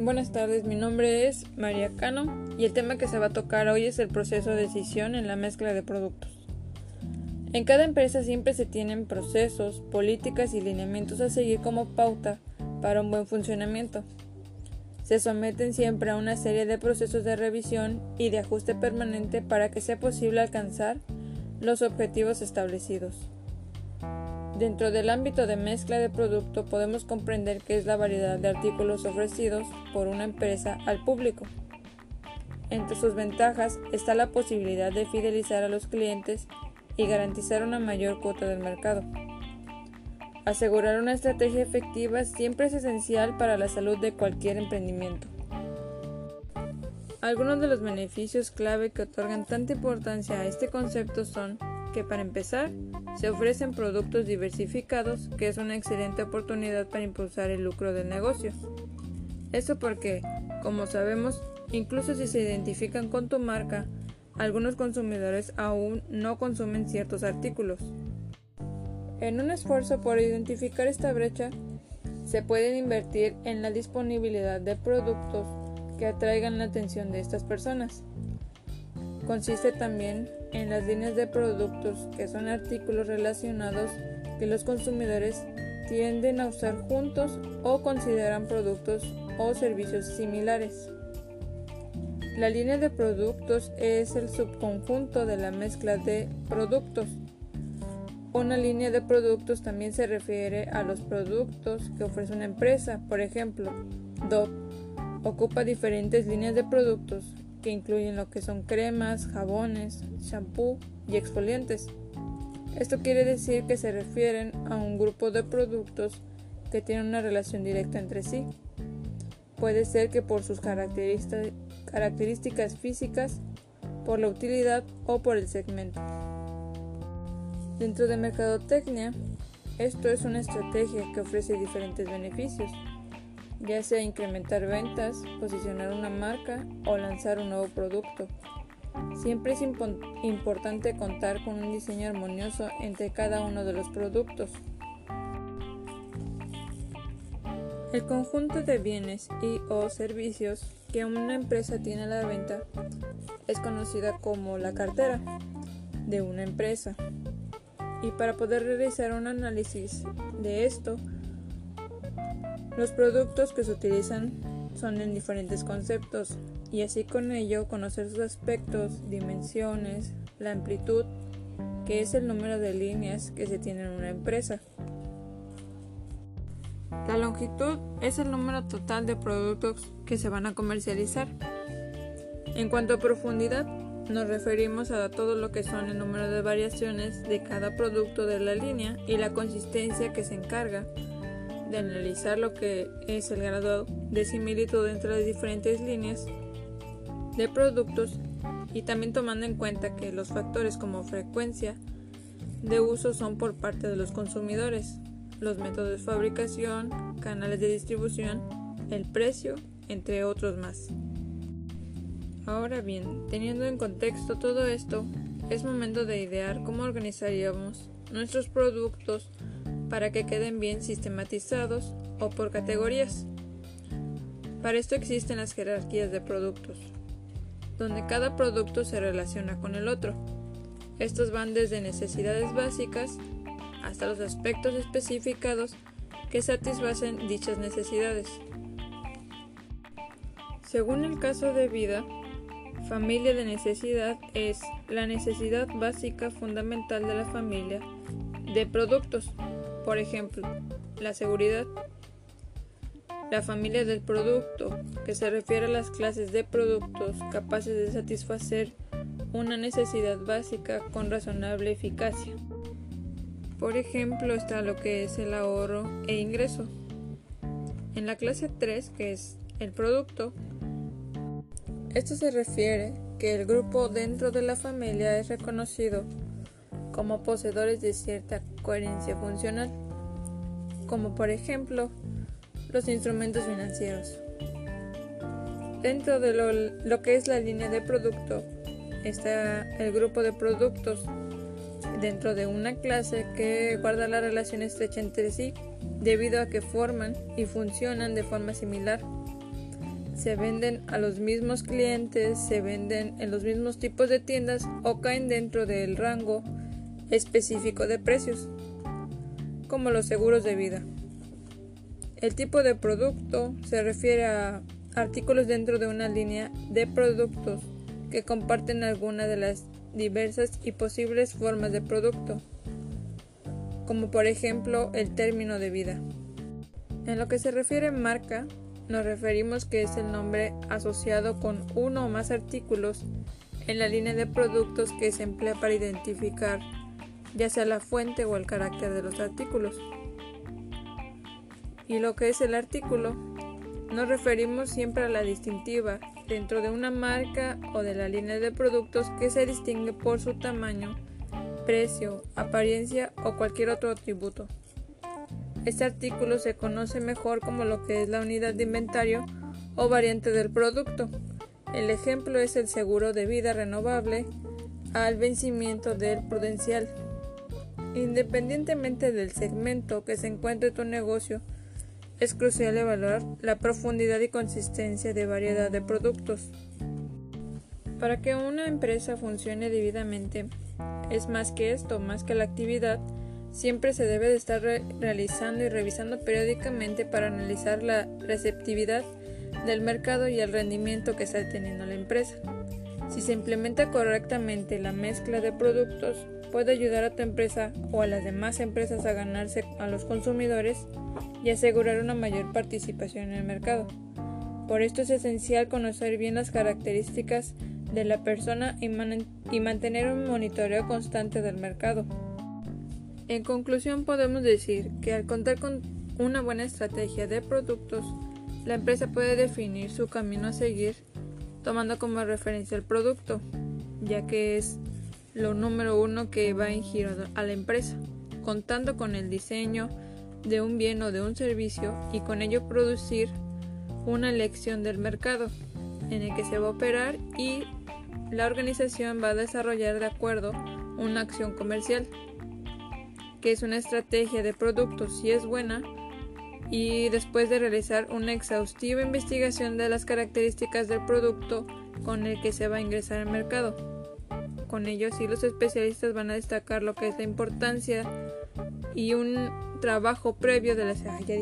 Buenas tardes, mi nombre es María Cano y el tema que se va a tocar hoy es el proceso de decisión en la mezcla de productos. En cada empresa siempre se tienen procesos, políticas y lineamientos a seguir como pauta para un buen funcionamiento. Se someten siempre a una serie de procesos de revisión y de ajuste permanente para que sea posible alcanzar los objetivos establecidos. Dentro del ámbito de mezcla de producto podemos comprender que es la variedad de artículos ofrecidos por una empresa al público. Entre sus ventajas está la posibilidad de fidelizar a los clientes y garantizar una mayor cuota del mercado. Asegurar una estrategia efectiva siempre es esencial para la salud de cualquier emprendimiento. Algunos de los beneficios clave que otorgan tanta importancia a este concepto son que para empezar se ofrecen productos diversificados, que es una excelente oportunidad para impulsar el lucro del negocio. Eso porque, como sabemos, incluso si se identifican con tu marca, algunos consumidores aún no consumen ciertos artículos. En un esfuerzo por identificar esta brecha, se puede invertir en la disponibilidad de productos que atraigan la atención de estas personas. Consiste también en las líneas de productos que son artículos relacionados que los consumidores tienden a usar juntos o consideran productos o servicios similares. La línea de productos es el subconjunto de la mezcla de productos. Una línea de productos también se refiere a los productos que ofrece una empresa. Por ejemplo, Dove ocupa diferentes líneas de productos que incluyen lo que son cremas, jabones, shampoo y exfoliantes. Esto quiere decir que se refieren a un grupo de productos que tienen una relación directa entre sí. Puede ser que por sus características físicas, por la utilidad o por el segmento. Dentro de mercadotecnia, esto es una estrategia que ofrece diferentes beneficios ya sea incrementar ventas, posicionar una marca o lanzar un nuevo producto. Siempre es importante contar con un diseño armonioso entre cada uno de los productos. El conjunto de bienes y o servicios que una empresa tiene a la venta es conocida como la cartera de una empresa. Y para poder realizar un análisis de esto, los productos que se utilizan son en diferentes conceptos y así con ello conocer sus aspectos, dimensiones, la amplitud, que es el número de líneas que se tiene en una empresa. La longitud es el número total de productos que se van a comercializar. En cuanto a profundidad, nos referimos a todo lo que son el número de variaciones de cada producto de la línea y la consistencia que se encarga de analizar lo que es el grado de similitud entre las diferentes líneas de productos y también tomando en cuenta que los factores como frecuencia de uso son por parte de los consumidores, los métodos de fabricación, canales de distribución, el precio, entre otros más. Ahora bien, teniendo en contexto todo esto, es momento de idear cómo organizaríamos nuestros productos para que queden bien sistematizados o por categorías. Para esto existen las jerarquías de productos, donde cada producto se relaciona con el otro. Estos van desde necesidades básicas hasta los aspectos especificados que satisfacen dichas necesidades. Según el caso de vida, familia de necesidad es la necesidad básica fundamental de la familia de productos por ejemplo, la seguridad. La familia del producto, que se refiere a las clases de productos capaces de satisfacer una necesidad básica con razonable eficacia. Por ejemplo, está lo que es el ahorro e ingreso. En la clase 3, que es el producto, esto se refiere que el grupo dentro de la familia es reconocido como poseedores de cierta coherencia funcional, como por ejemplo los instrumentos financieros. Dentro de lo, que es la línea de producto está el grupo de productos dentro de una clase que guarda la relación estrecha entre sí debido a que forman y funcionan de forma similar. se venden a los mismos clientes, se venden en los mismos tipos de tiendas o caen dentro del rango específico de precios, como los seguros de vida. El tipo de producto se refiere a artículos dentro de una línea de productos que comparten alguna de las diversas y posibles formas de producto, como por ejemplo el término de vida. En lo que se refiere a marca, nos referimos que es el nombre asociado con uno o más artículos en la línea de productos que se emplea para identificar ya sea la fuente o el carácter de los artículos. Y lo que es el artículo, nos referimos siempre a la distintiva dentro de una marca o de la línea de productos que se distingue por su tamaño, precio, apariencia o cualquier otro atributo. Este artículo se conoce mejor como lo que es la unidad de inventario o variante del producto. El ejemplo es el seguro de vida renovable al vencimiento del prudencial. Independientemente del segmento que se encuentre tu negocio, es crucial evaluar la profundidad y consistencia de variedad de productos. Para que una empresa funcione debidamente, es más que esto, más que la actividad, Siempre se debe de estar realizando y revisando periódicamente para analizar la receptividad del mercado y el rendimiento que está teniendo la empresa. Si se implementa correctamente la mezcla de productos, puede ayudar a tu empresa o a las demás empresas a ganarse a los consumidores y asegurar una mayor participación en el mercado. Por esto es esencial conocer bien las características de la persona y, y mantener un monitoreo constante del mercado. En conclusión, podemos decir que al contar con una buena estrategia de productos, la empresa puede definir su camino a seguir tomando como referencia el producto, ya que es lo número uno que va en giro a la empresa, contando con el diseño de un bien o de un servicio y con ello producir una elección del mercado en el que se va a operar y la organización va a desarrollar de acuerdo una acción comercial que es una estrategia de productos si es buena, y después de realizar una exhaustiva investigación de las características del producto con el que se va a ingresar al mercado. Con ello sí los especialistas van a destacar lo que es la importancia y un trabajo previo de la ya